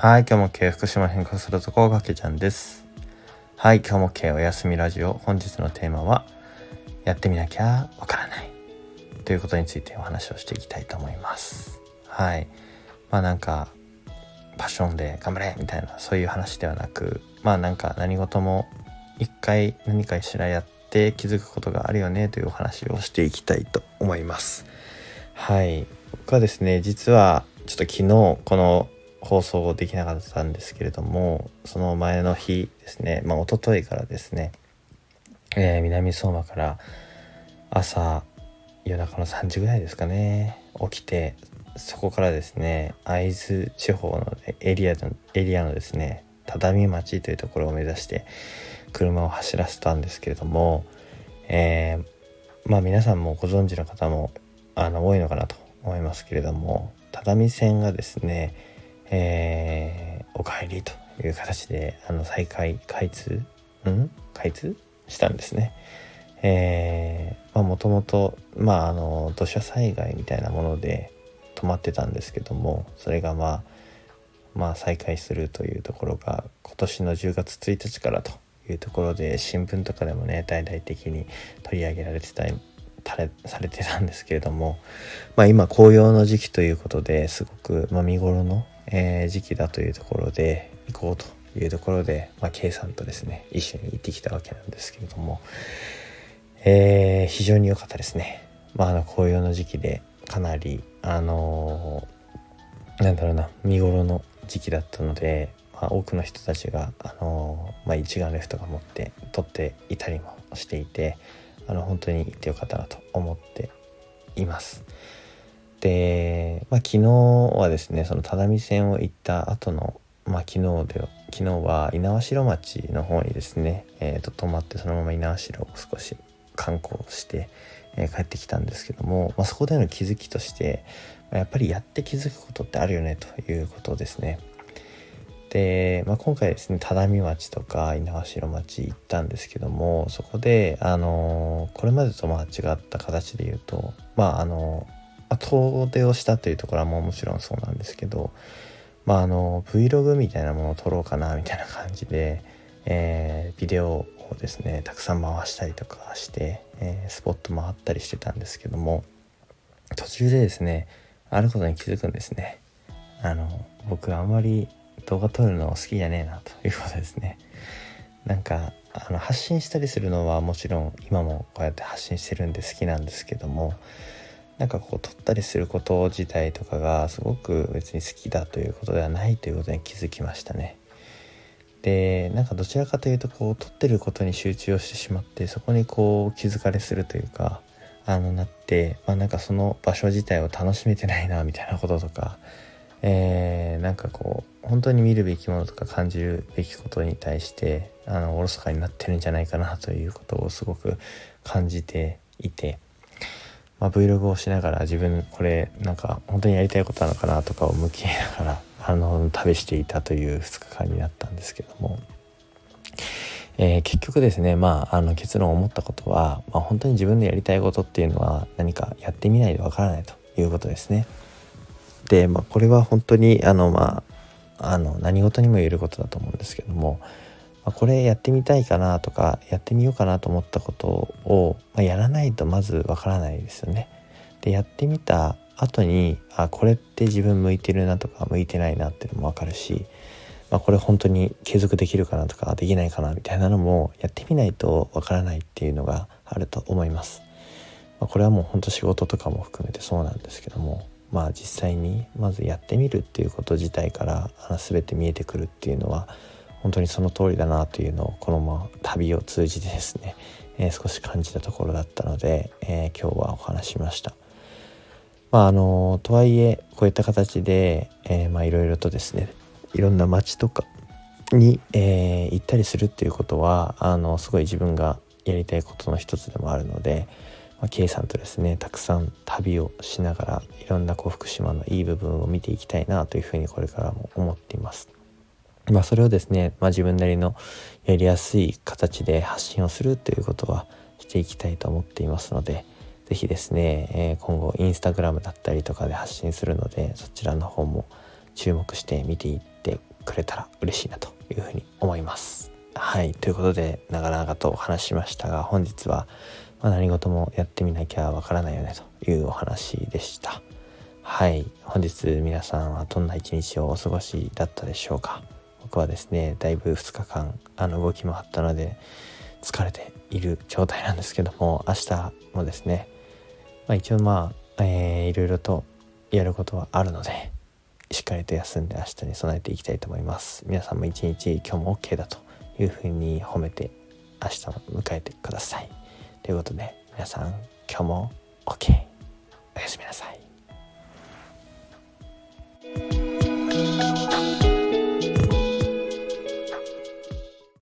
はい、今日も経福島変化するとこがけちゃんです。はい、今日も経おやすみラジオ。本日のテーマは、やってみなきゃわからない。ということについてお話をしていきたいと思います。はい。まあなんか、パッションで頑張れみたいな、そういう話ではなく、まあなんか何事も一回何かしらやって気づくことがあるよねというお話をしていきたいと思います。はい。僕はですね、実はちょっと昨日この放送できなかったんですけれどもその前の日ですねまあ一昨日からですね、えー南相馬から朝夜中の3時ぐらいですかね起きてそこからですね会津地方のエリアのエリアのですね只見町というところを目指して車を走らせたんですけれども、えーまあ皆さんもご存知の方もあの多いのかなと思いますけれども只見線がですねえーお帰りという形であの再開開通？ん？開通？したんですね。えーまあもともとまああの土砂災害みたいなもので止まってたんですけどもそれがまあまあ再開するというところが今年の10月1日からというところで新聞とかでもね大々的に取り上げられてたたれされてたんですけれども、まあ、今紅葉の時期ということですごく、まあ、見頃の、え時期だというところで行こうというところで、まあ、K さんとですね一緒に行ってきたわけなんですけれども、えー非常に良かったですね。まあ、あの紅葉の時期でかなりあのーなんだろうな見頃の時期だったので、まあ、多くの人たちが、あのーまあ、一眼レフとか持って撮っていたりもしていてあの本当に行ってよかったなと思っています。で、まあ、昨日はですねその只見線を行った後のまあ昨日で昨日は猪苗代町の方にですね、えーと泊まってそのまま猪苗代を少し観光して、えー帰ってきたんですけども、まあ、そこでの気づきとしてやっぱりやって気づくことってあるよねということですね。で、まあ、今回ですね只見町とか猪苗代町行ったんですけどもそこで、あのこれまでとまあ違った形で言うとまああのまあ遠出をしたというところはもうもちろんそうなんですけど、まあ、あの Vlog みたいなものを撮ろうかなみたいな感じで、えービデオをですねたくさん回したりとかして、えースポット回ったりしてたんですけども途中でですねあることに気づくんですね。あの僕あんまり動画撮るの好きじゃねえなということですね。なんかあの発信したりするのはもちろん今もこうやって発信してるんで好きなんですけどもなんかこう撮ったりすること自体とかがすごく別に好きだということではないということに気づきましたね。でなんかどちらかというとこう撮ってることに集中をしてしまってそこにこう気づかれするというかあのなって、まあ、なんかその場所自体を楽しめてないなみたいなこととか、えーなんかこう本当に見るべきものとか感じるべきことに対してあのおろそかになってるんじゃないかなということをすごく感じていて。まあ、Vlog をしながら自分これなんか本当にやりたいことなのかなとかを向き合いながらあの旅していたという2日間になったんですけども、えー結局ですねまああの結論を思ったことは、まあ、本当に自分でやりたいことっていうのは何かやってみないとわからないということですね。で、まあ、これは本当にあのまああの何事にも言えることだと思うんですけども、ま、これやってみたいかなとかやってみようかなと思ったことを、まあ、やらないとまずわからないですよね。でやってみた後にあこれって自分向いてるなとか向いてないなっていうのも分かるし、まあ、これ本当に継続できるかなとかできないかなみたいなのもやってみないとわからないっていうのがあると思います。まあ、これはもう本当仕事とかも含めてそうなんですけどもまあ実際にまずやってみるっていうこと自体から全て見えてくるっていうのは本当にその通りだなというのをこのまま旅を通じてですね、えー少し感じたところだったので、えー今日はお話ししました。まああのとはいえこういった形で、えーまあいろいろとですねいろんな街とかに、えー行ったりするっていうことはあのすごい自分がやりたいことの一つでもあるので、まあ、K さんとですねたくさん旅をしながらいろんなこう福島のいい部分を見ていきたいなというふうにこれからも思っています。まあ、それをですね、まあ、自分なりのやりやすい形で発信をするということはしていきたいと思っていますので是非ですね、えー今後インスタグラムだったりとかで発信するのでそちらの方も注目して見ていってくれたら嬉しいなというふうに思います。はい。ということで長々とお話しましたが本日は、まあ、何事もやってみなきゃわからないよねというお話でした。はい。本日皆さんはどんな一日をお過ごしだったでしょうか？僕はですねだいぶ2日間あの動き回ったので疲れている状態なんですけども明日もですね、まあ、一応まあ、えー、いろいろとやることはあるのでしっかりと休んで明日に備えていきたいと思います。皆さんも一日今日も OK だというふうに褒めて明日も迎えてください。ということで皆さん今日も OK